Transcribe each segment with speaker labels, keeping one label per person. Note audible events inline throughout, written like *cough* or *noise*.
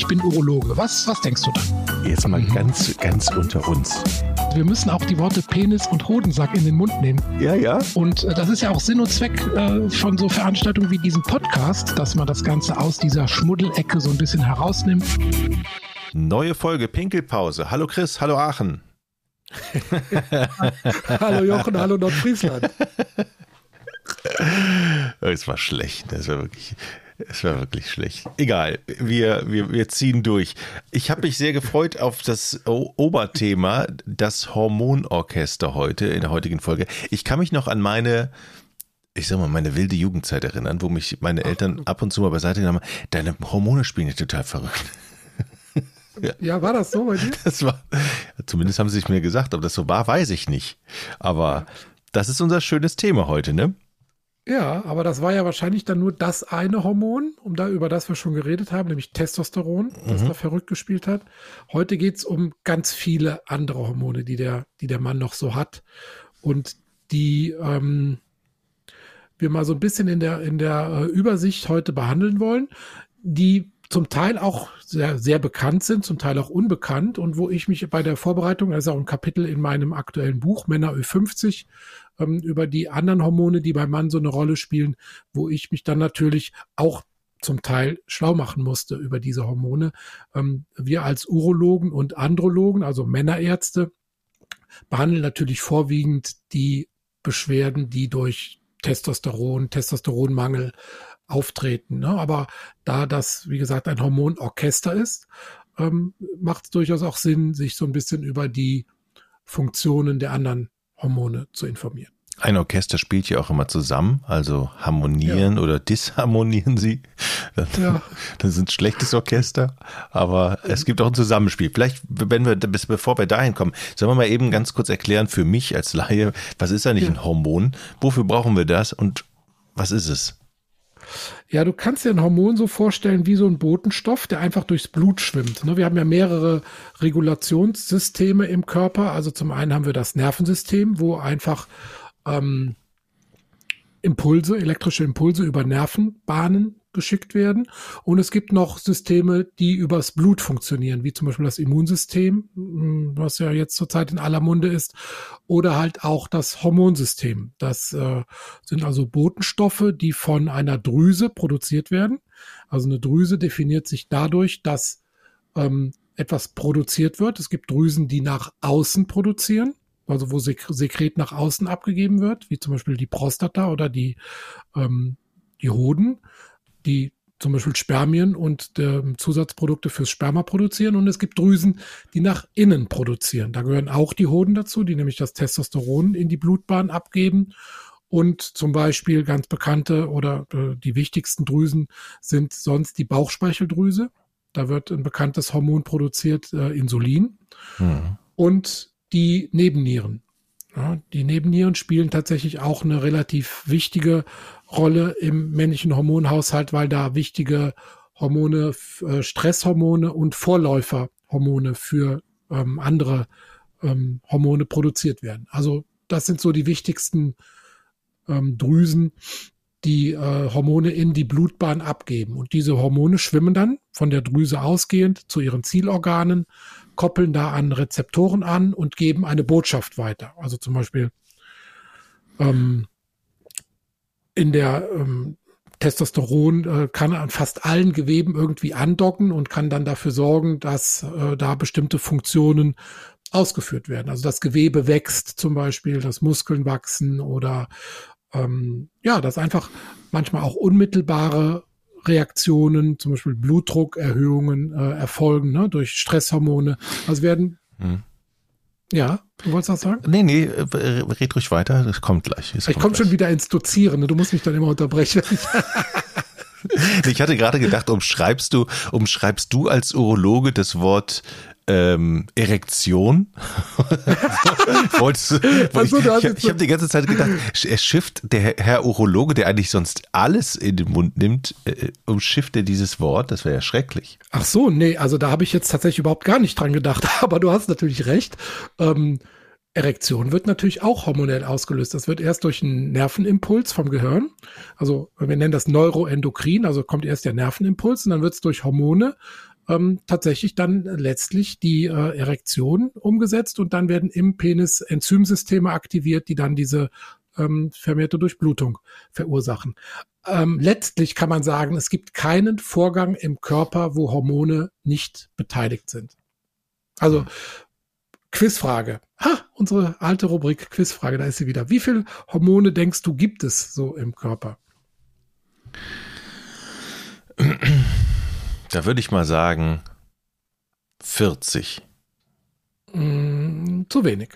Speaker 1: ich bin Urologe. Was, was denkst du dann?
Speaker 2: Jetzt mal ganz, ganz unter uns.
Speaker 1: Wir müssen auch die Worte Penis und Hodensack in den Mund nehmen.
Speaker 2: Ja, ja.
Speaker 1: Und äh, das ist ja auch Sinn und Zweck äh, von so Veranstaltungen wie diesem Podcast, dass man das Ganze aus dieser Schmuddelecke so ein bisschen herausnimmt.
Speaker 2: Neue Folge Pinkelpause. Hallo Chris, hallo Aachen. *laughs*
Speaker 1: hallo Jochen, hallo Nordfriesland. *laughs*
Speaker 2: Es war schlecht. Es war wirklich, es war wirklich schlecht. Egal, wir, wir, wir ziehen durch. Ich habe mich sehr gefreut auf das Oberthema, das Hormonorchester heute, in der heutigen Folge. Ich kann mich noch an meine, ich sag mal, meine wilde Jugendzeit erinnern, wo mich meine Eltern ab und zu mal beiseite genommen haben. Deine Hormone spielen ja total verrückt. *laughs*
Speaker 1: Ja. ja. war das so bei dir?
Speaker 2: Das war, zumindest haben sie es mir gesagt, ob das so war, weiß ich nicht. Aber das ist unser schönes Thema heute, ne?
Speaker 1: Ja, aber das war ja wahrscheinlich dann nur das eine Hormon, um da, über das wir schon geredet haben, nämlich Testosteron, das mhm. da verrückt gespielt hat. Heute geht es um ganz viele andere Hormone, die der, die der Mann noch so hat. Und die ähm, wir mal so ein bisschen in der, in der äh, Übersicht heute behandeln wollen, die zum Teil auch sehr, sehr bekannt sind, zum Teil auch unbekannt und wo ich mich bei der Vorbereitung, das ist auch ein Kapitel in meinem aktuellen Buch Männer Ö50, ähm, über die anderen Hormone, die beim Mann so eine Rolle spielen, wo ich mich dann natürlich auch zum Teil schlau machen musste über diese Hormone. Ähm, wir als Urologen und Andrologen, also Männerärzte, behandeln natürlich vorwiegend die Beschwerden, die durch Testosteron, Testosteronmangel auftreten. Ne? Aber da das, wie gesagt, ein Hormonorchester ist, ähm, macht es durchaus auch Sinn, sich so ein bisschen über die Funktionen der anderen Hormone zu informieren.
Speaker 2: Ein Orchester spielt ja auch immer zusammen, also harmonieren ja. oder disharmonieren sie. Dann, ja. *laughs* dann sind schlechtes Orchester, aber es gibt auch ein Zusammenspiel. Vielleicht, wenn wir, bis bevor wir dahin kommen, sollen wir mal eben ganz kurz erklären für mich als Laie, was ist eigentlich ja. ein Hormon? Wofür brauchen wir das und was ist es?
Speaker 1: Ja, du kannst dir ein Hormon so vorstellen wie so ein Botenstoff, der einfach durchs Blut schwimmt. Ne? Wir haben ja mehrere Regulationssysteme im Körper. Also zum einen haben wir das Nervensystem, wo einfach ähm, Impulse, elektrische Impulse über Nervenbahnen geschickt werden. Und es gibt noch Systeme, die übers Blut funktionieren, wie zum Beispiel das Immunsystem, hm, was ja jetzt zurzeit in aller Munde ist, oder halt auch das Hormonsystem. Das äh, sind also Botenstoffe, die von einer Drüse produziert werden. Also eine Drüse definiert sich dadurch, dass ähm, etwas produziert wird. Es gibt Drüsen, die nach außen produzieren also wo Sekret nach außen abgegeben wird, wie zum Beispiel die Prostata oder die, ähm, die Hoden die zum Beispiel Spermien und äh, Zusatzprodukte fürs Sperma produzieren. Und es gibt Drüsen, die nach innen produzieren. Da gehören auch die Hoden dazu, die nämlich das Testosteron in die Blutbahn abgeben. Und zum Beispiel ganz bekannte oder äh, die wichtigsten Drüsen sind sonst die Bauchspeicheldrüse. Da wird ein bekanntes Hormon produziert, äh, Insulin. Hm. Und die Nebennieren. Ja, die Nebennieren spielen tatsächlich auch eine relativ wichtige Rolle im männlichen Hormonhaushalt, weil da wichtige Hormone, äh, Stresshormone und Vorläuferhormone für ähm, andere ähm, Hormone produziert werden. Also das sind so die wichtigsten ähm, Drüsen, die äh, Hormone in die Blutbahn abgeben. Und diese Hormone schwimmen dann von der Drüse ausgehend zu ihren Zielorganen, koppeln da an Rezeptoren an und geben eine Botschaft weiter. Also zum Beispiel ähm, in der ähm, Testosteron äh, kann an fast allen Geweben irgendwie andocken und kann dann dafür sorgen, dass äh, da bestimmte Funktionen ausgeführt werden. Also das Gewebe wächst zum Beispiel, dass Muskeln wachsen oder ähm, ja, dass einfach manchmal auch unmittelbare Reaktionen, zum Beispiel Blutdruckerhöhungen äh, erfolgen ne, durch Stresshormone. Also werden hm. Ja, du wolltest was sagen?
Speaker 2: Nee, nee, red ruhig weiter, das kommt gleich.
Speaker 1: Das ich komme schon wieder ins Dozieren, ne? du musst mich dann immer unterbrechen. *laughs*
Speaker 2: ich hatte gerade gedacht, umschreibst du, umschreibst du als Urologe das Wort ähm, Erektion. *laughs* Wolltest, also, ich ich, ich habe die ganze Zeit gedacht, er schifft der Herr Urologe, der eigentlich sonst alles in den Mund nimmt, äh, umschifft er dieses Wort. Das wäre ja schrecklich.
Speaker 1: Ach so, nee, also da habe ich jetzt tatsächlich überhaupt gar nicht dran gedacht. *laughs* Aber du hast natürlich recht. Ähm, Erektion wird natürlich auch hormonell ausgelöst. Das wird erst durch einen Nervenimpuls vom Gehirn. Also wir nennen das Neuroendokrin, also kommt erst der Nervenimpuls und dann wird es durch Hormone ähm, tatsächlich dann letztlich die äh, Erektion umgesetzt und dann werden im Penis Enzymsysteme aktiviert, die dann diese ähm, vermehrte Durchblutung verursachen. Ähm, letztlich kann man sagen, es gibt keinen Vorgang im Körper, wo Hormone nicht beteiligt sind. Also Quizfrage. Ha, unsere alte Rubrik Quizfrage, da ist sie wieder. Wie viele Hormone denkst du gibt es so im Körper?
Speaker 2: Da würde ich mal sagen 40.
Speaker 1: Mm, zu wenig.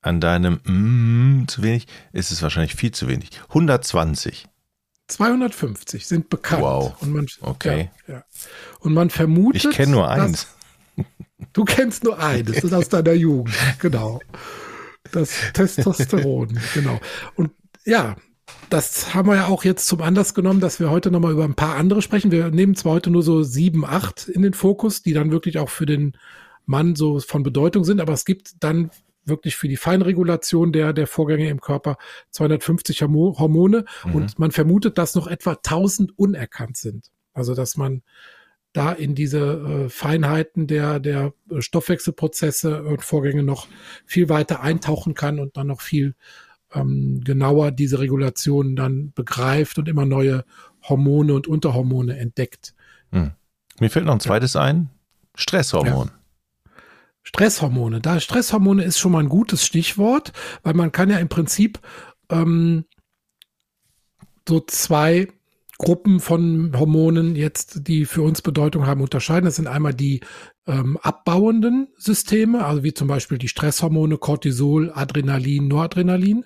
Speaker 2: An deinem mm, zu wenig ist es wahrscheinlich viel zu wenig. 120.
Speaker 1: 250 sind bekannt.
Speaker 2: Wow.
Speaker 1: Und man,
Speaker 2: okay.
Speaker 1: Ja, ja. Und man vermutet.
Speaker 2: Ich kenne nur eins.
Speaker 1: Du kennst nur eines, das ist aus deiner Jugend, genau. Das Testosteron, genau. Und ja, das haben wir ja auch jetzt zum Anlass genommen, dass wir heute nochmal über ein paar andere sprechen. Wir nehmen zwar heute nur so sieben, acht in den Fokus, die dann wirklich auch für den Mann so von Bedeutung sind, aber es gibt dann wirklich für die Feinregulation der, der Vorgänge im Körper 250 Hormone mhm. und man vermutet, dass noch etwa 1000 unerkannt sind. Also, dass man da in diese äh, Feinheiten der, der Stoffwechselprozesse und Vorgänge noch viel weiter eintauchen kann und dann noch viel ähm, genauer diese Regulation dann begreift und immer neue Hormone und Unterhormone entdeckt.
Speaker 2: Hm. Mir fällt noch ein zweites ein. Stresshormon. Ja.
Speaker 1: Stresshormone. Da Stresshormone ist schon mal ein gutes Stichwort, weil man kann ja im Prinzip ähm, so zwei Gruppen von Hormonen jetzt, die für uns Bedeutung haben, unterscheiden. Das sind einmal die ähm, abbauenden Systeme, also wie zum Beispiel die Stresshormone Cortisol, Adrenalin, Noradrenalin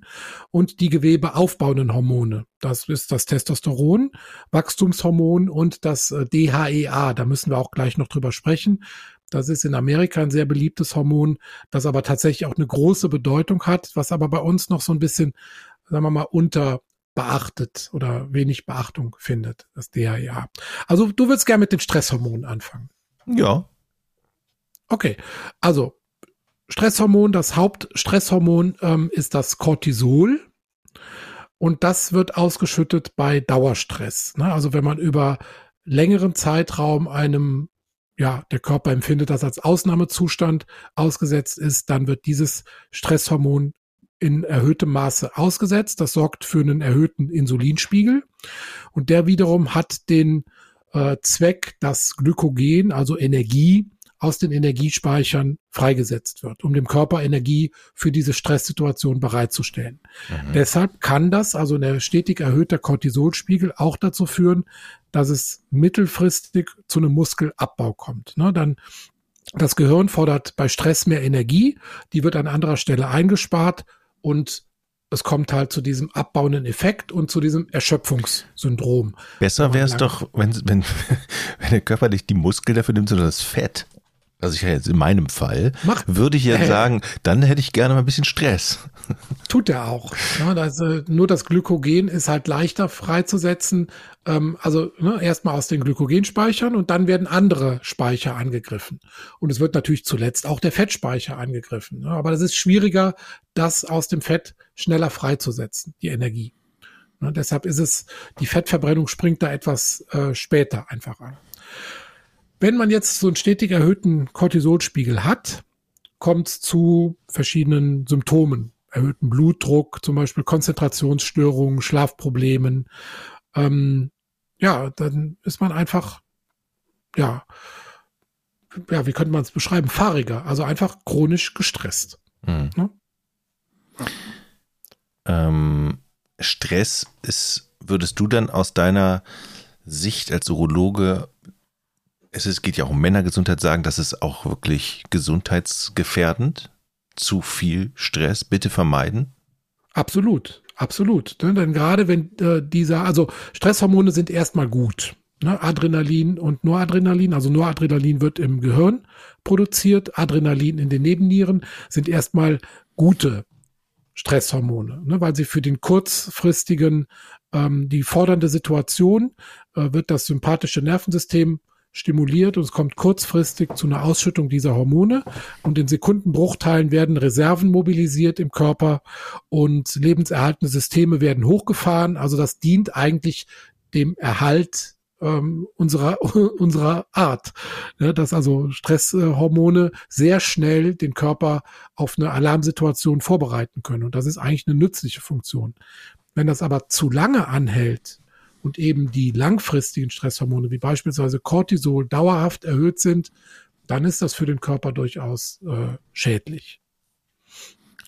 Speaker 1: und die gewebeaufbauenden Hormone. Das ist das Testosteron, Wachstumshormon und das äh, DHEA. Da müssen wir auch gleich noch drüber sprechen. Das ist in Amerika ein sehr beliebtes Hormon, das aber tatsächlich auch eine große Bedeutung hat, was aber bei uns noch so ein bisschen, sagen wir mal, unter beachtet oder wenig Beachtung findet, das DHEA. Also du würdest gerne mit den Stresshormonen anfangen.
Speaker 2: Ja.
Speaker 1: Okay, also Stresshormon, das Hauptstresshormon ähm, ist das Cortisol. Und das wird ausgeschüttet bei Dauerstress. Ne? Also wenn man über längeren Zeitraum einem, ja, der Körper empfindet das als Ausnahmezustand ausgesetzt ist, dann wird dieses Stresshormon in erhöhtem Maße ausgesetzt. Das sorgt für einen erhöhten Insulinspiegel. Und der wiederum hat den äh, Zweck, dass Glykogen, also Energie, aus den Energiespeichern freigesetzt wird, um dem Körper Energie für diese Stresssituation bereitzustellen. Mhm. Deshalb kann das, also ein stetig erhöhter Cortisolspiegel, auch dazu führen, dass es mittelfristig zu einem Muskelabbau kommt. Ne, dann das Gehirn fordert bei Stress mehr Energie, die wird an anderer Stelle eingespart und es kommt halt zu diesem abbauenden Effekt und zu diesem Erschöpfungssyndrom.
Speaker 2: Besser wäre es doch, wenn, wenn, *laughs* wenn der Körper nicht die Muskel dafür nimmt, sondern das Fett also ich jetzt in meinem Fall, Mach. würde ich jetzt sagen, dann hätte ich gerne mal ein bisschen Stress. *laughs*
Speaker 1: Tut er auch. Ja, das, äh, nur das Glykogen ist halt leichter freizusetzen. Ähm, also ne, erstmal aus den Glykogenspeichern und dann werden andere Speicher angegriffen. Und es wird natürlich zuletzt auch der Fettspeicher angegriffen. Ne? Aber das ist schwieriger, das aus dem Fett schneller freizusetzen, die Energie. Ne, deshalb ist es, die Fettverbrennung springt da etwas äh, später einfach an. Wenn man jetzt so einen stetig erhöhten Cortisolspiegel hat, kommt es zu verschiedenen Symptomen. Erhöhten Blutdruck, zum Beispiel Konzentrationsstörungen, Schlafproblemen. Ähm, ja, dann ist man einfach, ja, ja, wie könnte man es beschreiben? Fahriger, also einfach chronisch gestresst. Hm.
Speaker 2: Ne? Ähm, Stress ist, würdest du dann aus deiner Sicht als Urologe es ist, geht ja auch um Männergesundheit, sagen, das ist auch wirklich gesundheitsgefährdend. Zu viel Stress, bitte vermeiden.
Speaker 1: Absolut, absolut. Ne? Denn gerade wenn äh, dieser, also Stresshormone sind erstmal gut. Ne? Adrenalin und Noradrenalin, also Noradrenalin wird im Gehirn produziert, Adrenalin in den Nebennieren sind erstmal gute Stresshormone, ne? weil sie für den kurzfristigen, ähm, die fordernde Situation äh, wird das sympathische Nervensystem stimuliert und es kommt kurzfristig zu einer Ausschüttung dieser Hormone und in Sekundenbruchteilen werden Reserven mobilisiert im Körper und lebenserhaltende Systeme werden hochgefahren. Also das dient eigentlich dem Erhalt ähm, unserer, *laughs* unserer Art. Ja, dass also Stresshormone sehr schnell den Körper auf eine Alarmsituation vorbereiten können. Und das ist eigentlich eine nützliche Funktion. Wenn das aber zu lange anhält und eben die langfristigen Stresshormone wie beispielsweise Cortisol dauerhaft erhöht sind, dann ist das für den Körper durchaus äh, schädlich.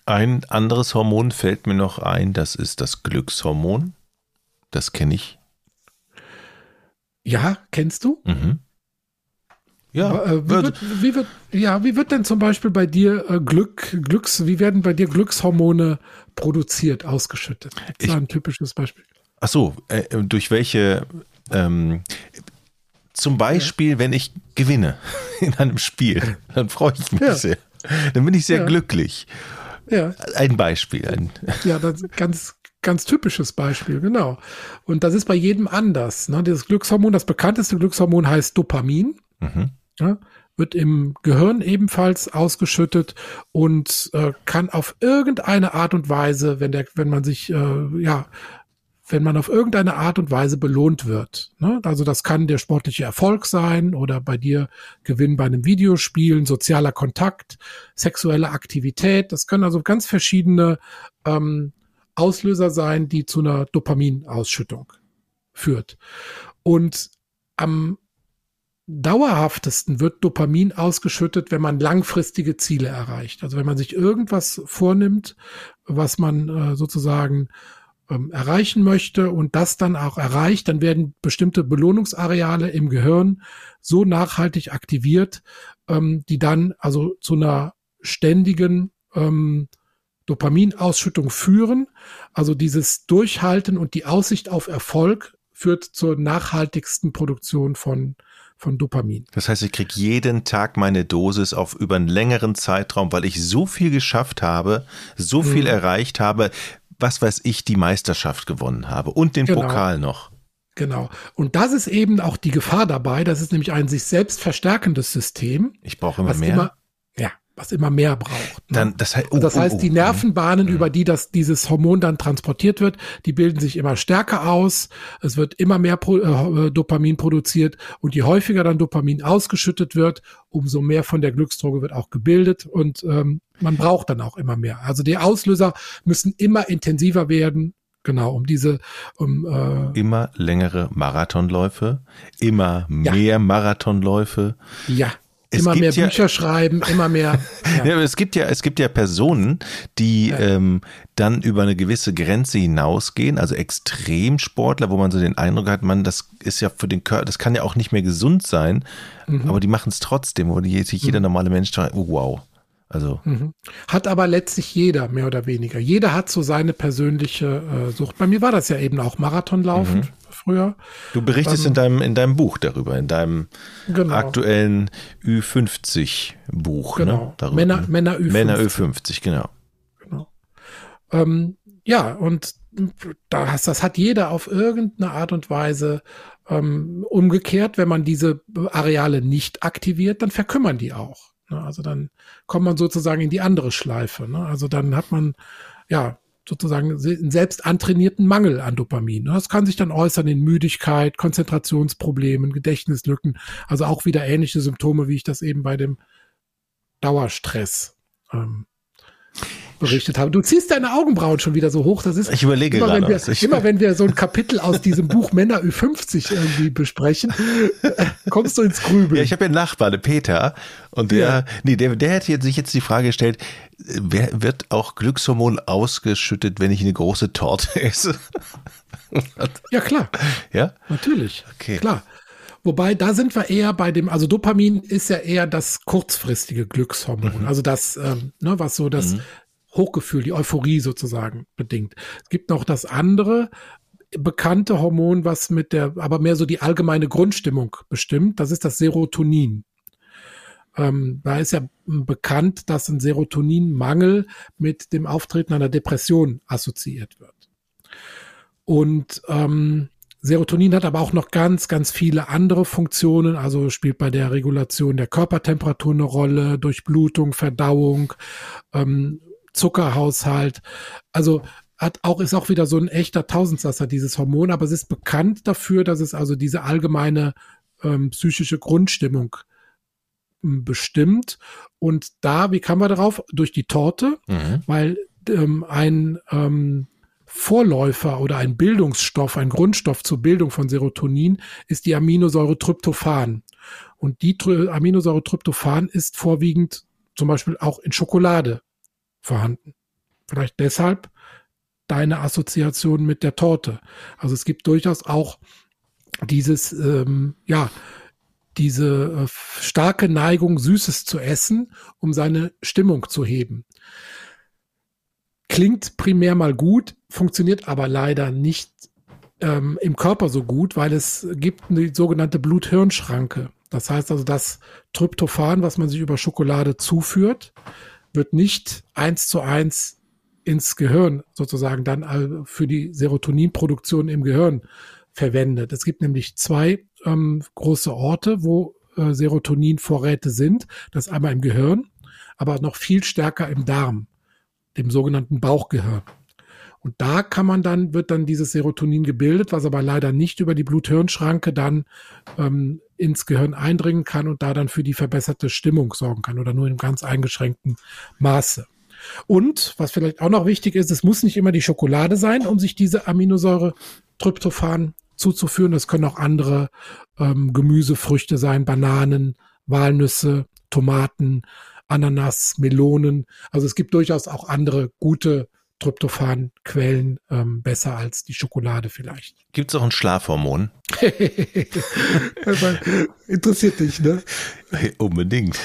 Speaker 2: Ein anderes Hormon fällt mir noch ein, das ist das Glückshormon. Das kenne ich.
Speaker 1: Ja, kennst du?
Speaker 2: Mhm.
Speaker 1: Ja, äh, wie, wird, wie, wird, ja, wie wird denn zum Beispiel bei dir äh, Glück, Glücks, wie werden bei dir Glückshormone produziert, ausgeschüttet? Das ist ein typisches Beispiel.
Speaker 2: Ach so, äh, durch welche, ähm, zum Beispiel, ja. wenn ich gewinne *laughs* in einem Spiel, dann freue ich mich ja. sehr. Dann bin ich sehr ja. glücklich. Ja. Ein Beispiel. Ein *laughs*
Speaker 1: ja, das ganz, ganz typisches Beispiel, genau. Und das ist bei jedem anders. Ne? Das Glückshormon, das bekannteste Glückshormon heißt Dopamin. Mhm. Ja? Wird im Gehirn ebenfalls ausgeschüttet und äh, kann auf irgendeine Art und Weise, wenn der, wenn man sich äh, ja wenn man auf irgendeine Art und Weise belohnt wird. Ne? Also das kann der sportliche Erfolg sein oder bei dir Gewinn bei einem Videospielen, sozialer Kontakt, sexuelle Aktivität. Das können also ganz verschiedene ähm, Auslöser sein, die zu einer Dopaminausschüttung führt. Und am dauerhaftesten wird Dopamin ausgeschüttet, wenn man langfristige Ziele erreicht. Also wenn man sich irgendwas vornimmt, was man äh, sozusagen ähm, erreichen möchte und das dann auch erreicht, dann werden bestimmte Belohnungsareale im Gehirn so nachhaltig aktiviert, ähm, die dann also zu einer ständigen ähm, Dopaminausschüttung führen. Also dieses Durchhalten und die Aussicht auf Erfolg führt zur nachhaltigsten Produktion von von Dopamin.
Speaker 2: Das heißt, ich kriege jeden Tag meine Dosis auf über einen längeren Zeitraum, weil ich so viel geschafft habe, so viel mhm. erreicht habe, was weiß ich, die Meisterschaft gewonnen habe und den genau. Pokal noch.
Speaker 1: Genau. Und das ist eben auch die Gefahr dabei. Das ist nämlich ein sich selbst verstärkendes System.
Speaker 2: Ich brauche immer mehr. Immer,
Speaker 1: was immer mehr braucht.
Speaker 2: Ne? Dann, das, heißt,
Speaker 1: oh, das heißt, oh, oh, die Nervenbahnen, mhm. über die das, dieses Hormon dann transportiert wird, die bilden sich immer stärker aus. Es wird immer mehr Pro, äh, Dopamin produziert und je häufiger dann Dopamin ausgeschüttet wird, umso mehr von der Glücksdroge wird auch gebildet und ähm, man braucht dann auch immer mehr. Also die Auslöser müssen immer intensiver werden, Genau, um diese um,
Speaker 2: äh, immer längere Marathonläufe, immer ja. mehr Marathonläufe.
Speaker 1: Ja. Es immer mehr Bücher schreiben, immer mehr. *laughs*
Speaker 2: Ja. ja. es gibt ja, es gibt ja Personen, die ja. ähm, dann über eine gewisse Grenze hinausgehen, also Extremsportler, wo man so den Eindruck hat, man, das ist ja für den Körper, das kann ja auch nicht mehr gesund sein, mhm. aber die machen es trotzdem, wo sich jeder mhm. normale Mensch oh, wow. Also. Mhm.
Speaker 1: Hat aber letztlich jeder, mehr oder weniger. Jeder hat so seine persönliche äh, Sucht. Bei mir war das ja eben auch Marathonlaufen mhm. früher.
Speaker 2: Du berichtest ähm, in, deinem, in deinem Buch darüber, in deinem genau. aktuellen Ü50-Buch.
Speaker 1: Ne, genau.
Speaker 2: Ne? Darüber.
Speaker 1: Männer, Männer Ü50.
Speaker 2: Männer Ü50, genau.
Speaker 1: genau. Ähm, ja, und das, das hat jeder auf irgendeine Art und Weise ähm, umgekehrt. Wenn man diese Areale nicht aktiviert, dann verkümmern die auch. Ne? Also dann kommt man sozusagen in die andere Schleife. Ne? Also dann hat man ja sozusagen einen selbst antrainierten Mangel an Dopamin. Ne? Das kann sich dann äußern in Müdigkeit, Konzentrationsproblemen, Gedächtnislücken, also auch wieder ähnliche Symptome, wie ich das eben bei dem Dauerstress ähm, berichtet habe. Du ziehst deine Augenbrauen schon wieder so hoch. Das ist
Speaker 2: ich überlege
Speaker 1: immer,
Speaker 2: gerade.
Speaker 1: Wenn wir, ich immer wenn wir so ein Kapitel aus diesem Buch Männer Ü50 irgendwie besprechen, kommst du ins Grübeln.
Speaker 2: Ja, ich habe ja einen Nachbar, der Peter, und der, ja. nee, der, der hätte sich jetzt die Frage gestellt, wer, wird auch Glückshormon ausgeschüttet, wenn ich eine große Torte esse?
Speaker 1: ja, klar.
Speaker 2: Ja?
Speaker 1: Natürlich. Okay. Klar. Wobei, da sind wir eher bei dem, also Dopamin ist ja eher das kurzfristige Glückshormon. Mhm. Also das, ähm, ne, was so das mhm. Hochgefühl, die Euphorie sozusagen bedingt. Es gibt noch das andere bekannte Hormon, was mit der, aber mehr so die allgemeine Grundstimmung bestimmt. Das ist das Serotonin. Ähm, da ist ja bekannt, dass ein Serotoninmangel mit dem Auftreten einer Depression assoziiert wird. Und ähm, Serotonin hat aber auch noch ganz, ganz viele andere Funktionen, also spielt bei der Regulation der Körpertemperatur eine Rolle, Durchblutung, Verdauung, ähm, Zuckerhaushalt. Also hat auch, ist auch wieder so ein echter Tausendsasser, dieses Hormon, aber es ist bekannt dafür, dass es also diese allgemeine ähm, psychische Grundstimmung ähm, bestimmt. Und da, wie kam man darauf? Durch die Torte, mhm. weil ähm, ein ähm, Vorläufer oder ein Bildungsstoff, ein Grundstoff zur Bildung von Serotonin ist die Aminosäure Tryptophan. Und die Aminosäure Tryptophan ist vorwiegend zum Beispiel auch in Schokolade vorhanden. Vielleicht deshalb deine Assoziation mit der Torte. Also es gibt durchaus auch dieses, ähm, ja, diese äh, starke Neigung, Süßes zu essen, um seine Stimmung zu heben. Klingt primär mal gut, funktioniert aber leider nicht ähm, im Körper so gut, weil es gibt eine sogenannte Blut-Hirn-Schranke. Das heißt also, das Tryptophan, was man sich über Schokolade zuführt, wird nicht eins zu eins ins Gehirn sozusagen dann für die Serotoninproduktion im Gehirn verwendet. Es gibt nämlich zwei ähm, große Orte, wo äh, Serotoninvorräte sind. Das einmal im Gehirn, aber noch viel stärker im Darm, dem sogenannten Bauchgehirn. Und da kann man dann, wird dann dieses Serotonin gebildet, was aber leider nicht über die Blut-Hirn-Schranke dann ähm, ins Gehirn eindringen kann und da dann für die verbesserte Stimmung sorgen kann oder nur in ganz eingeschränktem Maße. Und was vielleicht auch noch wichtig ist, es muss nicht immer die Schokolade sein, um sich diese Aminosäure Tryptophan zuzuführen. Das können auch andere ähm, Gemüsefrüchte sein, Bananen, Walnüsse, Tomaten, Ananas, Melonen. Also es gibt durchaus auch andere gute Tryptophan-Quellen ähm, besser als die Schokolade vielleicht.
Speaker 2: Gibt es auch ein Schlafhormon? *laughs*
Speaker 1: Interessiert dich, ne?
Speaker 2: Unbedingt.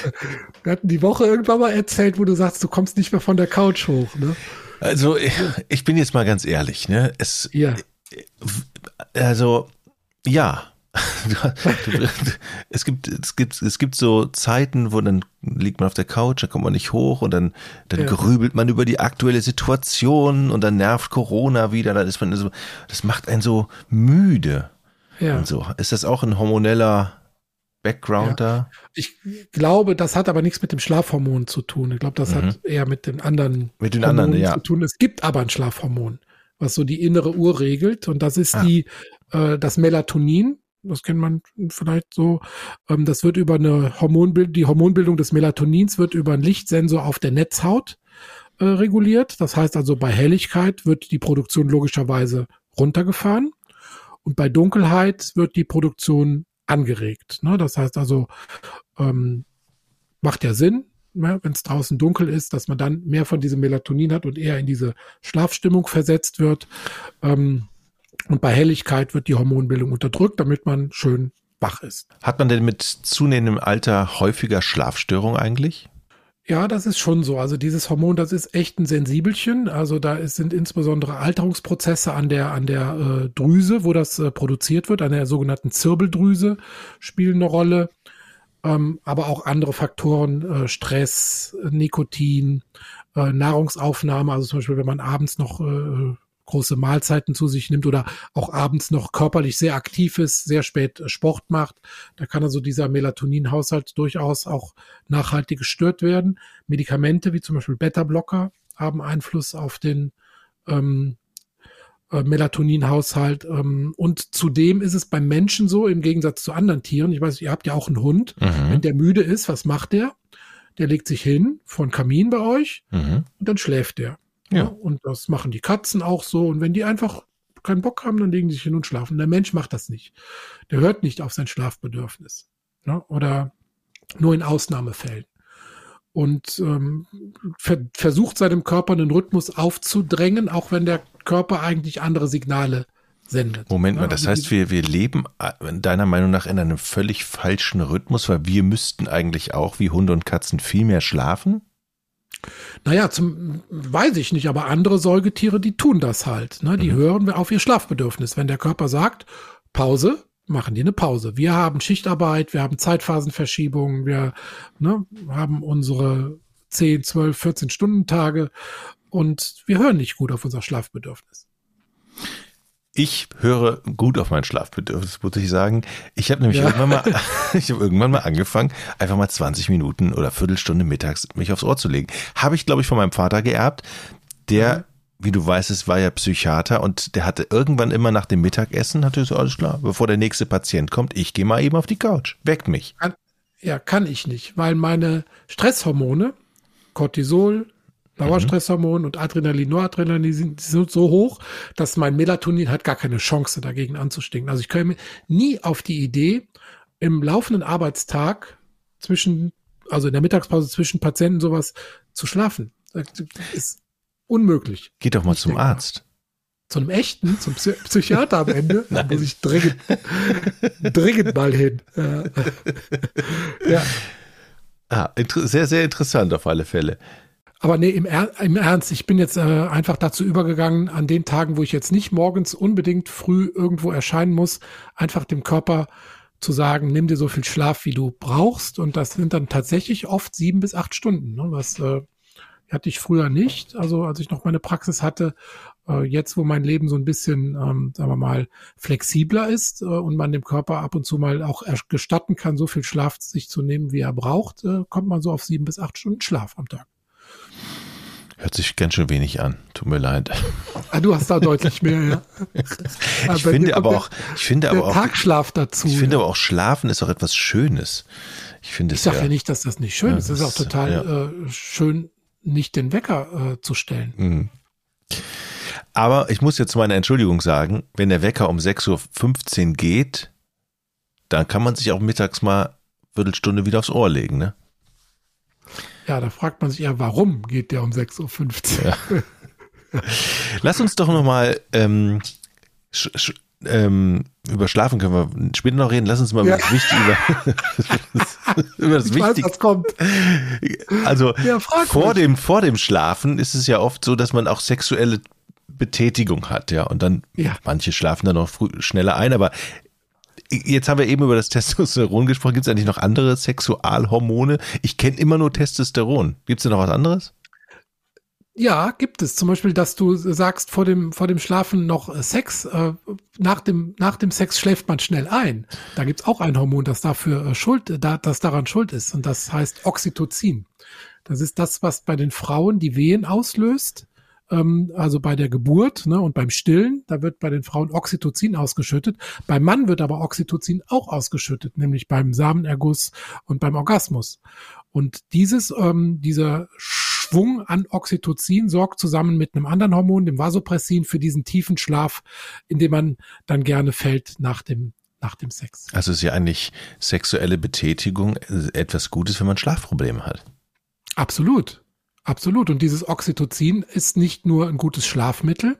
Speaker 1: Wir hatten die Woche irgendwann mal erzählt, wo du sagst, du kommst nicht mehr von der Couch hoch, ne?
Speaker 2: Also ich, ich bin jetzt mal ganz ehrlich, ne? Es, ja. Also ja, *laughs* es gibt, es gibt, es gibt so Zeiten, wo dann liegt man auf der Couch, da kommt man nicht hoch und dann, dann ja. grübelt man über die aktuelle Situation und dann nervt Corona wieder, dann ist man so, das macht einen so müde. Ja. Und so. Ist das auch ein hormoneller Background ja. da?
Speaker 1: Ich glaube, das hat aber nichts mit dem Schlafhormon zu tun. Ich glaube, das mhm. hat eher mit den anderen
Speaker 2: mit den Hormonen anderen, ja.
Speaker 1: zu tun. Es gibt aber ein Schlafhormon, was so die innere Uhr regelt und das ist ah. die äh, das Melatonin das kennt man vielleicht so. Ähm, das wird über eine Hormonbild, die Hormonbildung des Melatonins wird über einen Lichtsensor auf der Netzhaut äh, reguliert. Das heißt also, bei Helligkeit wird die Produktion logischerweise runtergefahren und bei Dunkelheit wird die Produktion angeregt. Ne? Das heißt also, ähm, macht ja Sinn, ne? wenn es draußen dunkel ist, dass man dann mehr von diesem Melatonin hat und eher in diese Schlafstimmung versetzt wird. Ähm, und bei Helligkeit wird die Hormonbildung unterdrückt, damit man schön wach ist.
Speaker 2: Hat man denn mit zunehmendem Alter häufiger Schlafstörungen eigentlich?
Speaker 1: Ja, das ist schon so. Also dieses Hormon, das ist echt ein Sensibelchen. Also da ist, sind insbesondere Alterungsprozesse an der an der äh, Drüse, wo das äh, produziert wird, an der sogenannten Zirbeldrüse spielen eine Rolle. Ähm, aber auch andere Faktoren, äh, Stress, Nikotin, äh, Nahrungsaufnahme. Also zum Beispiel, wenn man abends noch äh, große Mahlzeiten zu sich nimmt oder auch abends noch körperlich sehr aktiv ist, sehr spät äh, Sport macht, da kann also dieser Melatoninhaushalt durchaus auch nachhaltig gestört werden. Medikamente wie zum Beispiel Beta-Blocker haben Einfluss auf den ähm, äh, Melatoninhaushalt. Ähm, und zudem ist es beim Menschen so, im Gegensatz zu anderen Tieren, ich weiß, ihr habt ja auch einen Hund, mhm. wenn der müde ist, was macht der? Der legt sich hin vor Kamin bei euch mhm. und dann schläft der. Ja. Und das machen die Katzen auch so. Und wenn die einfach keinen Bock haben, dann legen sie sich hin und schlafen. Der Mensch macht das nicht. Der hört nicht auf sein Schlafbedürfnis. Ne? Oder nur in Ausnahmefällen. Und ähm, ver versucht seinem Körper einen Rhythmus aufzudrängen, auch wenn der Körper eigentlich andere Signale sendet.
Speaker 2: Moment mal, ne? das also heißt, wir, wir leben äh, deiner Meinung nach in einem völlig falschen Rhythmus, weil wir müssten eigentlich auch wie Hunde und Katzen viel mehr schlafen?
Speaker 1: Naja, zum, weiß ich nicht, aber andere Säugetiere, die tun das halt. Ne? Die mhm. hören auf ihr Schlafbedürfnis. Wenn der Körper sagt, Pause, machen die eine Pause. Wir haben Schichtarbeit, wir haben Zeitphasenverschiebungen, wir ne, haben unsere 10, 12, 14 Stunden Tage und wir hören nicht gut auf unser Schlafbedürfnis.
Speaker 2: Ich höre gut auf mein Schlafbedürfnis, muss ich sagen. Ich habe nämlich ja. irgendwann mal, *laughs* *laughs* ich habe irgendwann mal angefangen, einfach mal 20 Minuten oder Viertelstunde mittags mich aufs Ohr zu legen. Habe ich, glaube ich, von meinem Vater geerbt. Der wie du weißt, es war ja Psychiater und der hatte irgendwann immer nach dem Mittagessen, hatte so alles klar, bevor der nächste Patient kommt, ich gehe mal eben auf die Couch, weckt mich.
Speaker 1: Ja, kann ich nicht, weil meine Stresshormone, Cortisol, Dauerstresshormon mhm. und Adrenalin, Noradrenalin sind, sind so hoch, dass mein Melatonin hat gar keine Chance dagegen anzustinken. Also ich käme nie auf die Idee, im laufenden Arbeitstag zwischen, also in der Mittagspause zwischen Patienten sowas zu schlafen. Das ist unmöglich.
Speaker 2: Geht doch mal ich zum Arzt.
Speaker 1: Zu einem echten, zum Psy Psychiater am Ende, *laughs* da muss ich dringend, dringend mal hin.
Speaker 2: ja. *laughs* Ah, sehr, sehr interessant auf alle Fälle.
Speaker 1: Aber nee, im, er im Ernst, ich bin jetzt äh, einfach dazu übergegangen, an den Tagen, wo ich jetzt nicht morgens unbedingt früh irgendwo erscheinen muss, einfach dem Körper zu sagen, nimm dir so viel Schlaf, wie du brauchst. Und das sind dann tatsächlich oft sieben bis acht Stunden, ne, was äh, hatte ich früher nicht. Also als ich noch meine Praxis hatte, äh, jetzt wo mein Leben so ein bisschen, ähm, sagen wir mal, flexibler ist äh, und man dem Körper ab und zu mal auch gestatten kann, so viel Schlaf sich zu nehmen, wie er braucht, äh, kommt man so auf sieben bis acht Stunden Schlaf am Tag.
Speaker 2: Hört sich ganz schön wenig an. Tut mir leid.
Speaker 1: Ah, du hast da deutlich mehr, ja. *laughs*
Speaker 2: ich finde aber auch, ich finde aber auch,
Speaker 1: Tagschlaf dazu.
Speaker 2: Ich finde ja. aber auch Schlafen ist auch etwas Schönes. Ich finde
Speaker 1: Ich sage ja, ja, nicht, dass das nicht schön ja, ist. Es ist auch total äh, schön, nicht den Wecker äh, zu stellen. Mhm.
Speaker 2: Aber ich muss jetzt meine Entschuldigung sagen, wenn der Wecker um 6.15 Uhr geht, dann kann man sich auch mittags mal eine Viertelstunde wieder aufs Ohr legen, ne?
Speaker 1: Ja, da fragt man sich ja, warum geht der um 6.15 Uhr?
Speaker 2: Ja. Lass uns doch nochmal ähm, ähm, über Schlafen können wir später noch reden. Lass uns mal ja. über das Wichtige über, über das
Speaker 1: ich Wichtige. Kommt.
Speaker 2: Also ja, vor dem vor dem Schlafen ist es ja oft so, dass man auch sexuelle Betätigung hat, ja, und dann ja. manche schlafen dann noch früh, schneller ein, aber Jetzt haben wir eben über das Testosteron gesprochen. Gibt es eigentlich noch andere Sexualhormone? Ich kenne immer nur Testosteron. Gibt es da noch was anderes?
Speaker 1: Ja, gibt es. Zum Beispiel, dass du sagst, vor dem, vor dem Schlafen noch Sex, äh, nach, dem, nach dem Sex schläft man schnell ein. Da gibt's auch ein Hormon, das dafür äh, schuld, da, das daran schuld ist. Und das heißt Oxytocin. Das ist das, was bei den Frauen die Wehen auslöst ähm, also bei der Geburt ne, und beim Stillen, da wird bei den Frauen Oxytocin ausgeschüttet. Beim Mann wird aber Oxytocin auch ausgeschüttet, nämlich beim Samenerguss und beim Orgasmus. Und dieses, ähm, dieser Schwung an Oxytocin sorgt zusammen mit einem anderen Hormon, dem Vasopressin, für diesen tiefen Schlaf, in dem man dann gerne fällt nach dem nach dem Sex.
Speaker 2: Also ist ja eigentlich sexuelle Betätigung etwas Gutes, wenn man Schlafprobleme hat.
Speaker 1: Absolut. Absolut. Und dieses Oxytocin ist nicht nur ein gutes Schlafmittel,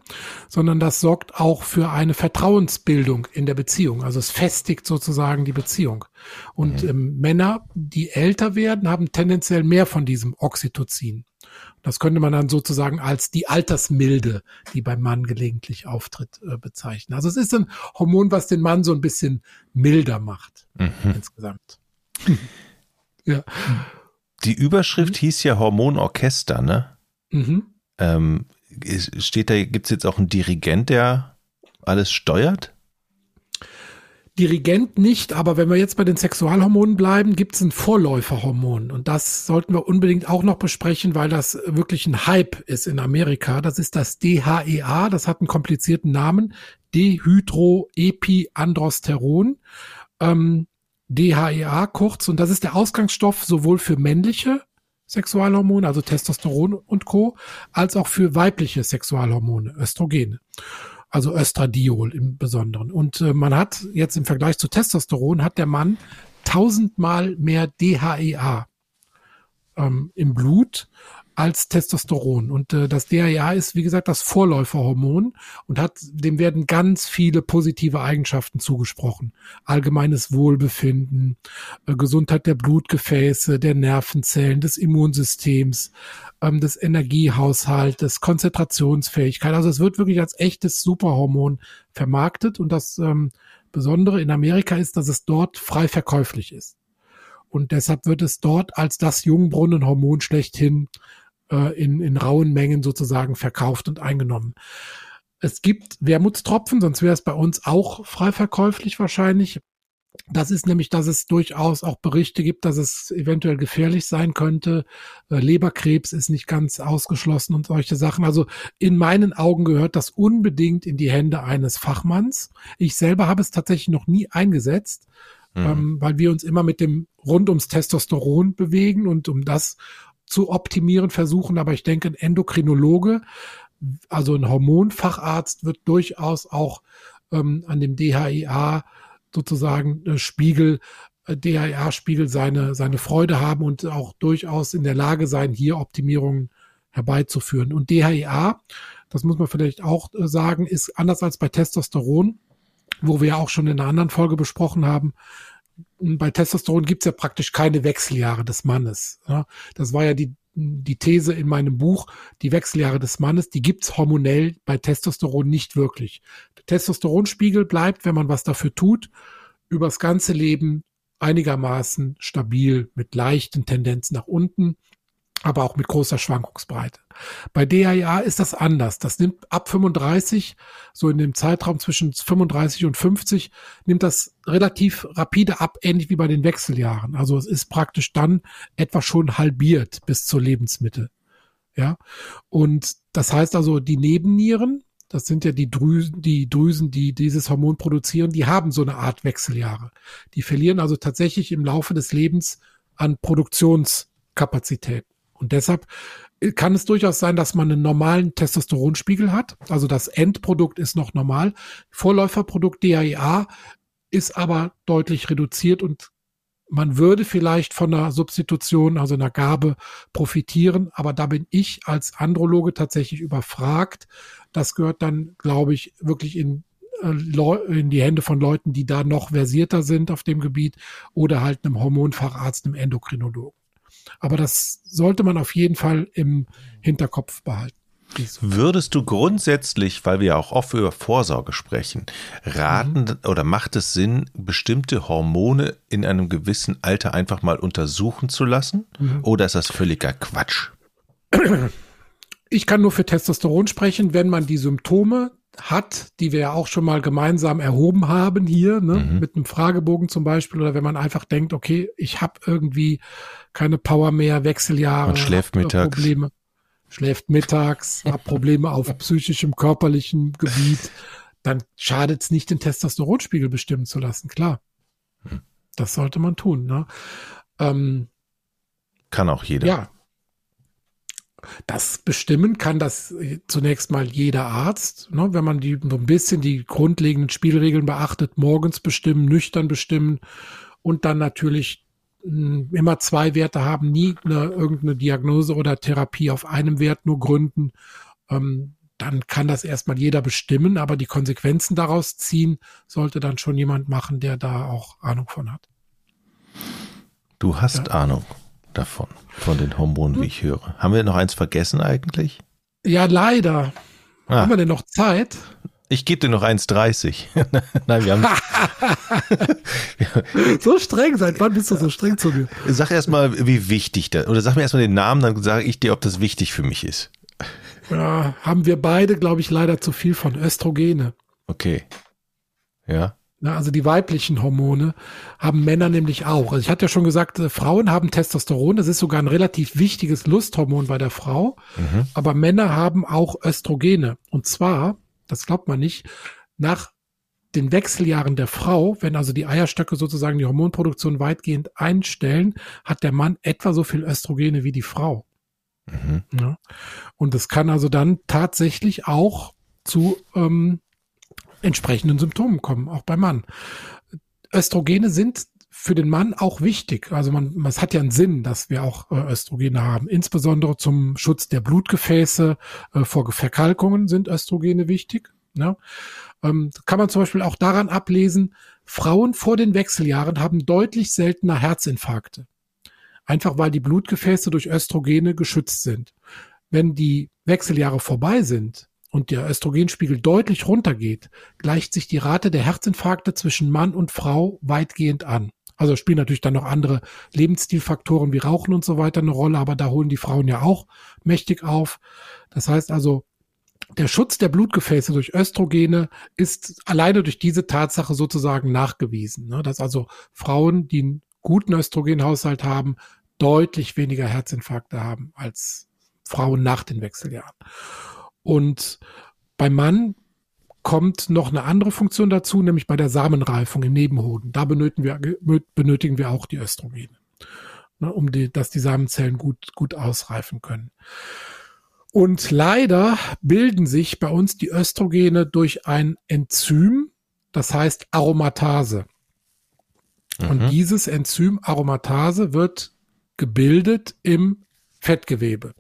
Speaker 1: sondern das sorgt auch für eine Vertrauensbildung in der Beziehung. Also es festigt sozusagen die Beziehung. Und mhm. ähm, Männer, die älter werden, haben tendenziell mehr von diesem Oxytocin. Das könnte man dann sozusagen als die Altersmilde, die beim Mann gelegentlich auftritt, äh, bezeichnen. Also es ist ein Hormon, was den Mann so ein bisschen milder macht mhm. insgesamt. *laughs*
Speaker 2: ja. Die Überschrift mhm. hieß ja Hormonorchester, ne? Mhm. Ähm, steht da, gibt es jetzt auch einen Dirigent, der alles steuert?
Speaker 1: Dirigent nicht, aber wenn wir jetzt bei den Sexualhormonen bleiben, gibt es ein Vorläuferhormon. Und das sollten wir unbedingt auch noch besprechen, weil das wirklich ein Hype ist in Amerika. Das ist das DHEA, das hat einen komplizierten Namen, Dehydroepiandrosteron. Ähm, DHEA kurz. Und das ist der Ausgangsstoff sowohl für männliche Sexualhormone, also Testosteron und Co., als auch für weibliche Sexualhormone, Östrogene. Also Östradiol im Besonderen. Und äh, man hat jetzt im Vergleich zu Testosteron hat der Mann tausendmal mehr DHEA ähm, im Blut als Testosteron. Und äh, das DHEA ist, wie gesagt, das Vorläuferhormon und hat, dem werden ganz viele positive Eigenschaften zugesprochen. Allgemeines Wohlbefinden, äh, Gesundheit der Blutgefäße, der Nervenzellen, des Immunsystems, ähm, des Energiehaushaltes, Konzentrationsfähigkeit. Also es wird wirklich als echtes Superhormon vermarktet und das ähm, Besondere in Amerika ist, dass es dort frei verkäuflich ist. Und deshalb wird es dort als das Jungbrunnenhormon schlechthin äh, in, in rauen Mengen sozusagen verkauft und eingenommen. Es gibt Wermutstropfen, sonst wäre es bei uns auch frei verkäuflich wahrscheinlich. Das ist nämlich, dass es durchaus auch Berichte gibt, dass es eventuell gefährlich sein könnte. Äh, Leberkrebs ist nicht ganz ausgeschlossen und solche Sachen. Also in meinen Augen gehört das unbedingt in die Hände eines Fachmanns. Ich selber habe es tatsächlich noch nie eingesetzt, mhm. ähm, weil wir uns immer mit dem rund ums Testosteron bewegen und um das zu optimieren versuchen. Aber ich denke, ein Endokrinologe, also ein Hormonfacharzt wird durchaus auch ähm, an dem DHIA sozusagen äh, Spiegel, äh, DHA-Spiegel seine, seine Freude haben und auch durchaus in der Lage sein, hier Optimierungen herbeizuführen. Und DHA, das muss man vielleicht auch äh, sagen, ist anders als bei Testosteron, wo wir ja auch schon in einer anderen Folge besprochen haben, bei Testosteron gibt es ja praktisch keine Wechseljahre des Mannes. Ja, das war ja die, die These in meinem Buch, die Wechseljahre des Mannes, die gibt's hormonell bei Testosteron nicht wirklich. Der Testosteronspiegel bleibt, wenn man was dafür tut, übers ganze Leben einigermaßen stabil mit leichten Tendenzen nach unten aber auch mit großer Schwankungsbreite. Bei DHA ist das anders. Das nimmt ab 35, so in dem Zeitraum zwischen 35 und 50, nimmt das relativ rapide ab, ähnlich wie bei den Wechseljahren. Also es ist praktisch dann etwa schon halbiert bis zur Lebensmitte. Ja. Und das heißt also, die Nebennieren, das sind ja die Drüsen, die Drüsen, die dieses Hormon produzieren, die haben so eine Art Wechseljahre. Die verlieren also tatsächlich im Laufe des Lebens an Produktionskapazitäten. Und deshalb kann es durchaus sein, dass man einen normalen Testosteronspiegel hat. Also das Endprodukt ist noch normal. Vorläuferprodukt DAEA ist aber deutlich reduziert und man würde vielleicht von einer Substitution, also einer Gabe profitieren, aber da bin ich als Androloge tatsächlich überfragt. Das gehört dann, glaube ich, wirklich in, äh, in die Hände von Leuten, die da noch versierter sind auf dem Gebiet oder halt einem Hormonfacharzt, einem Endokrinologen. Aber das sollte man auf jeden Fall im Hinterkopf behalten.
Speaker 2: Würdest du grundsätzlich, weil wir auch oft über Vorsorge sprechen, raten mhm. oder macht es Sinn, bestimmte Hormone in einem gewissen Alter einfach mal untersuchen zu lassen? Mhm. Oder ist das völliger Quatsch?
Speaker 1: Ich kann nur für Testosteron sprechen, wenn man die Symptome hat, die wir ja auch schon mal gemeinsam erhoben haben hier, ne, mhm. mit einem Fragebogen zum Beispiel, oder wenn man einfach denkt, okay, ich habe irgendwie keine Power mehr, Wechseljahre,
Speaker 2: Man schläft mittags.
Speaker 1: Probleme, schläft mittags, hat Probleme auf psychischem, körperlichem Gebiet, dann schadet es nicht, den Testosteronspiegel bestimmen zu lassen, klar. Hm. Das sollte man tun. Ne? Ähm,
Speaker 2: Kann auch jeder.
Speaker 1: Ja, das bestimmen kann das zunächst mal jeder Arzt, ne, wenn man die so ein bisschen die grundlegenden Spielregeln beachtet, morgens bestimmen, nüchtern bestimmen und dann natürlich hm, immer zwei Werte haben, nie eine, irgendeine Diagnose oder Therapie auf einem Wert nur gründen. Ähm, dann kann das erstmal jeder bestimmen, aber die Konsequenzen daraus ziehen sollte dann schon jemand machen, der da auch Ahnung von hat.
Speaker 2: Du hast ja. Ahnung davon, von den Hormonen, wie ich höre. Haben wir noch eins vergessen eigentlich?
Speaker 1: Ja, leider. Ah. Haben wir denn noch Zeit?
Speaker 2: Ich gebe dir noch 1,30. *laughs* Nein, wir haben. *laughs* *laughs*
Speaker 1: so streng, seit wann bist du so streng zu mir?
Speaker 2: Sag erstmal, wie wichtig das, oder sag mir erstmal den Namen, dann sage ich dir, ob das wichtig für mich ist.
Speaker 1: Ja, haben wir beide, glaube ich, leider zu viel von Östrogene.
Speaker 2: Okay. Ja.
Speaker 1: Na, also die weiblichen Hormone haben Männer nämlich auch. Also ich hatte ja schon gesagt, äh, Frauen haben Testosteron, das ist sogar ein relativ wichtiges Lusthormon bei der Frau, mhm. aber Männer haben auch Östrogene. Und zwar, das glaubt man nicht, nach den Wechseljahren der Frau, wenn also die Eierstöcke sozusagen die Hormonproduktion weitgehend einstellen, hat der Mann etwa so viel Östrogene wie die Frau. Mhm. Ja. Und das kann also dann tatsächlich auch zu ähm, entsprechenden Symptomen kommen, auch beim Mann. Östrogene sind für den Mann auch wichtig. Also man, es hat ja einen Sinn, dass wir auch äh, Östrogene haben. Insbesondere zum Schutz der Blutgefäße äh, vor Verkalkungen sind Östrogene wichtig. Ne? Ähm, kann man zum Beispiel auch daran ablesen, Frauen vor den Wechseljahren haben deutlich seltener Herzinfarkte. Einfach weil die Blutgefäße durch Östrogene geschützt sind. Wenn die Wechseljahre vorbei sind, und der Östrogenspiegel deutlich runtergeht, gleicht sich die Rate der Herzinfarkte zwischen Mann und Frau weitgehend an. Also spielen natürlich dann noch andere Lebensstilfaktoren wie Rauchen und so weiter eine Rolle, aber da holen die Frauen ja auch mächtig auf. Das heißt also, der Schutz der Blutgefäße durch Östrogene ist alleine durch diese Tatsache sozusagen nachgewiesen. Ne? Dass also Frauen, die einen guten Östrogenhaushalt haben, deutlich weniger Herzinfarkte haben als Frauen nach den Wechseljahren. Und beim Mann kommt noch eine andere Funktion dazu, nämlich bei der Samenreifung im Nebenhoden. Da benötigen wir, benötigen wir auch die Östrogene, ne, um die, dass die Samenzellen gut, gut ausreifen können. Und leider bilden sich bei uns die Östrogene durch ein Enzym, das heißt Aromatase. Mhm. Und dieses Enzym Aromatase wird gebildet im Fettgewebe.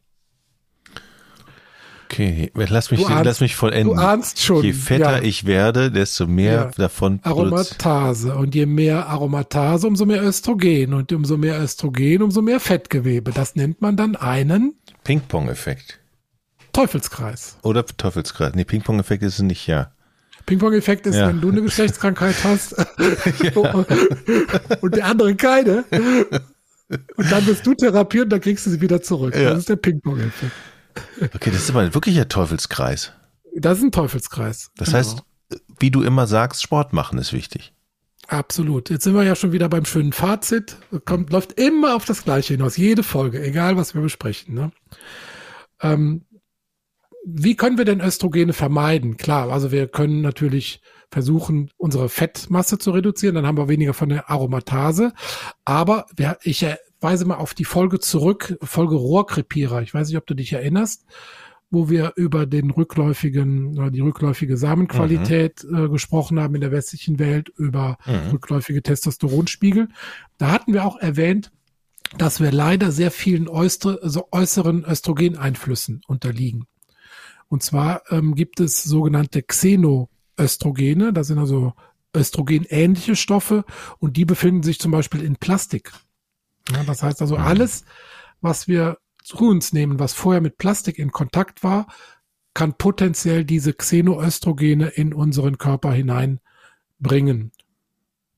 Speaker 2: Okay, lass mich, ahnst, lass mich vollenden.
Speaker 1: Du ahnst schon.
Speaker 2: Je fetter ja. ich werde, desto mehr ja. davon.
Speaker 1: Aromatase. Und je mehr Aromatase, umso mehr Östrogen. Und umso mehr Östrogen, umso mehr Fettgewebe. Das nennt man dann einen
Speaker 2: Ping-Pong-Effekt.
Speaker 1: Teufelskreis.
Speaker 2: Oder Teufelskreis. Nee, Ping-Pong-Effekt ist es nicht, ja.
Speaker 1: Ping-Pong-Effekt ist, ja. wenn du eine Geschlechtskrankheit hast *laughs* *laughs* und der andere keine. Und dann wirst du therapiert und dann kriegst du sie wieder zurück. Das ist der Ping-Pong-Effekt.
Speaker 2: Okay, das ist aber wirklich ein Teufelskreis.
Speaker 1: Das ist ein Teufelskreis.
Speaker 2: Das genau. heißt, wie du immer sagst, Sport machen ist wichtig.
Speaker 1: Absolut. Jetzt sind wir ja schon wieder beim schönen Fazit. Kommt, läuft immer auf das Gleiche hinaus. Jede Folge, egal was wir besprechen. Ne? Ähm, wie können wir denn Östrogene vermeiden? Klar, also wir können natürlich versuchen, unsere Fettmasse zu reduzieren, dann haben wir weniger von der Aromatase. Aber wir, ich weise mal auf die Folge zurück, Folge Rohrkrepierer. Ich weiß nicht, ob du dich erinnerst, wo wir über den rückläufigen, oder die rückläufige Samenqualität mhm. äh, gesprochen haben in der westlichen Welt, über mhm. rückläufige Testosteronspiegel. Da hatten wir auch erwähnt, dass wir leider sehr vielen äußere, also äußeren Östrogeneinflüssen unterliegen. Und zwar ähm, gibt es sogenannte Xenoöstrogene, das sind also östrogenähnliche Stoffe und die befinden sich zum Beispiel in Plastik. Ja, das heißt also, mhm. alles, was wir zu uns nehmen, was vorher mit Plastik in Kontakt war, kann potenziell diese Xenoöstrogene in unseren Körper hineinbringen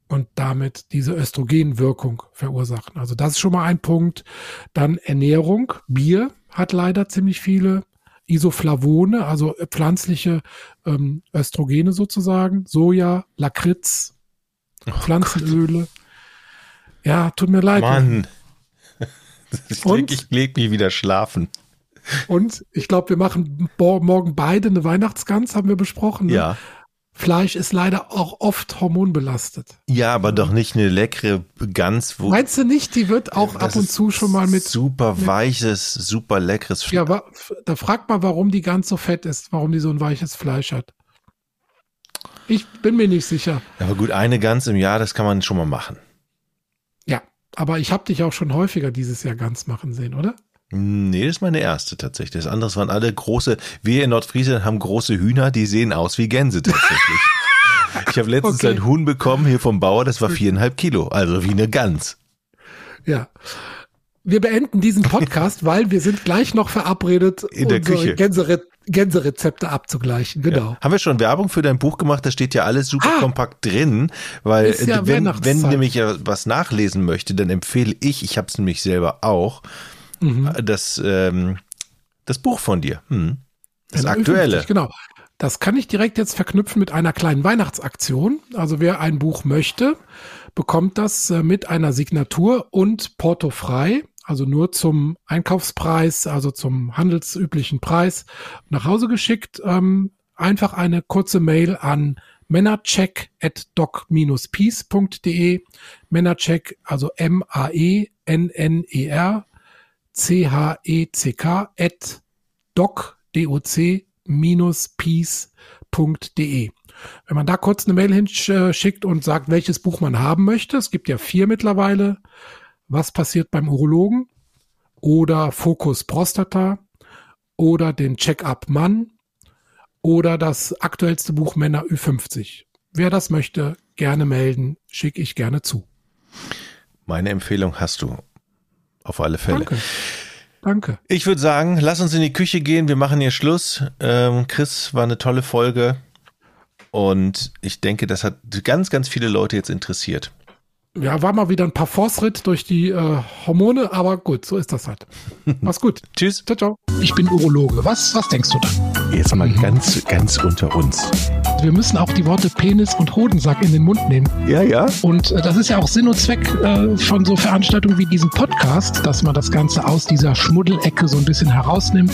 Speaker 1: und damit diese Östrogenwirkung verursachen. Also das ist schon mal ein Punkt. Dann Ernährung. Bier hat leider ziemlich viele Isoflavone, also pflanzliche ähm, Östrogene sozusagen. Soja, Lakritz, oh Pflanzenöle. Gott. Ja, tut mir leid.
Speaker 2: Mann. Ich denke, ich leg mich wieder schlafen.
Speaker 1: Und ich glaube, wir machen morgen beide eine Weihnachtsgans, haben wir besprochen. Ne?
Speaker 2: Ja.
Speaker 1: Fleisch ist leider auch oft hormonbelastet.
Speaker 2: Ja, aber doch nicht eine leckere Gans.
Speaker 1: Wo Meinst du nicht, die wird auch ab und zu schon mal mit.
Speaker 2: Super mit, weiches, super leckeres
Speaker 1: Fleisch. Ja, da fragt mal, warum die Gans so fett ist, warum die so ein weiches Fleisch hat. Ich bin mir nicht sicher.
Speaker 2: Aber gut, eine Gans im Jahr, das kann man schon mal machen.
Speaker 1: Aber ich habe dich auch schon häufiger dieses Jahr ganz machen sehen, oder?
Speaker 2: Nee, das ist meine erste tatsächlich. Das andere waren alle große, wir in Nordfriesland haben große Hühner, die sehen aus wie Gänse tatsächlich. *laughs* ich habe letztens okay. ein Huhn bekommen hier vom Bauer, das war viereinhalb Kilo, also wie eine Gans.
Speaker 1: Ja. Wir beenden diesen Podcast, *laughs* weil wir sind gleich noch verabredet,
Speaker 2: in der Küche.
Speaker 1: Gänse Gänserezepte abzugleichen, genau.
Speaker 2: Ja. Haben wir schon Werbung für dein Buch gemacht? Da steht ja alles super ah, kompakt drin, weil ja wenn, wenn nämlich was nachlesen möchte, dann empfehle ich, ich habe es nämlich selber auch, mhm. das, ähm, das Buch von dir. Hm. Das ja, aktuelle.
Speaker 1: genau. Das kann ich direkt jetzt verknüpfen mit einer kleinen Weihnachtsaktion. Also wer ein Buch möchte, bekommt das äh, mit einer Signatur und portofrei also nur zum Einkaufspreis, also zum handelsüblichen Preis nach Hause geschickt. Ähm, einfach eine kurze Mail an männercheck at doc-peace.de. Männercheck, also M-A-E-N-N-E-R C-H-E-C-K at doc, D-O-C, peace.de. Wenn man da kurz eine Mail hinschickt und sagt, welches Buch man haben möchte, es gibt ja vier mittlerweile, was passiert beim Urologen oder Fokus Prostata oder den Check-up Mann oder das aktuellste Buch Männer Ü50. Wer das möchte, gerne melden, schicke ich gerne zu.
Speaker 2: Meine Empfehlung hast du. Auf alle Fälle.
Speaker 1: Danke. Danke.
Speaker 2: Ich würde sagen, lass uns in die Küche gehen. Wir machen hier Schluss. Ähm, Chris, war eine tolle Folge. Und ich denke, das hat ganz, ganz viele Leute jetzt interessiert.
Speaker 3: Ja, war mal wieder ein paar Force-Ritt durch die äh, Hormone, aber gut, so ist das halt. *laughs* Mach's gut.
Speaker 2: Tschüss.
Speaker 3: Ciao, ciao.
Speaker 1: Ich bin Urologe. Was, was denkst du da?
Speaker 2: Jetzt mal ganz, ganz unter uns.
Speaker 1: Wir müssen auch die Worte Penis und Hodensack in den Mund nehmen.
Speaker 2: Ja, ja.
Speaker 1: Und äh, das ist ja auch Sinn und Zweck äh, von so Veranstaltungen wie diesem Podcast, dass man das Ganze aus dieser Schmuddelecke so ein bisschen herausnimmt.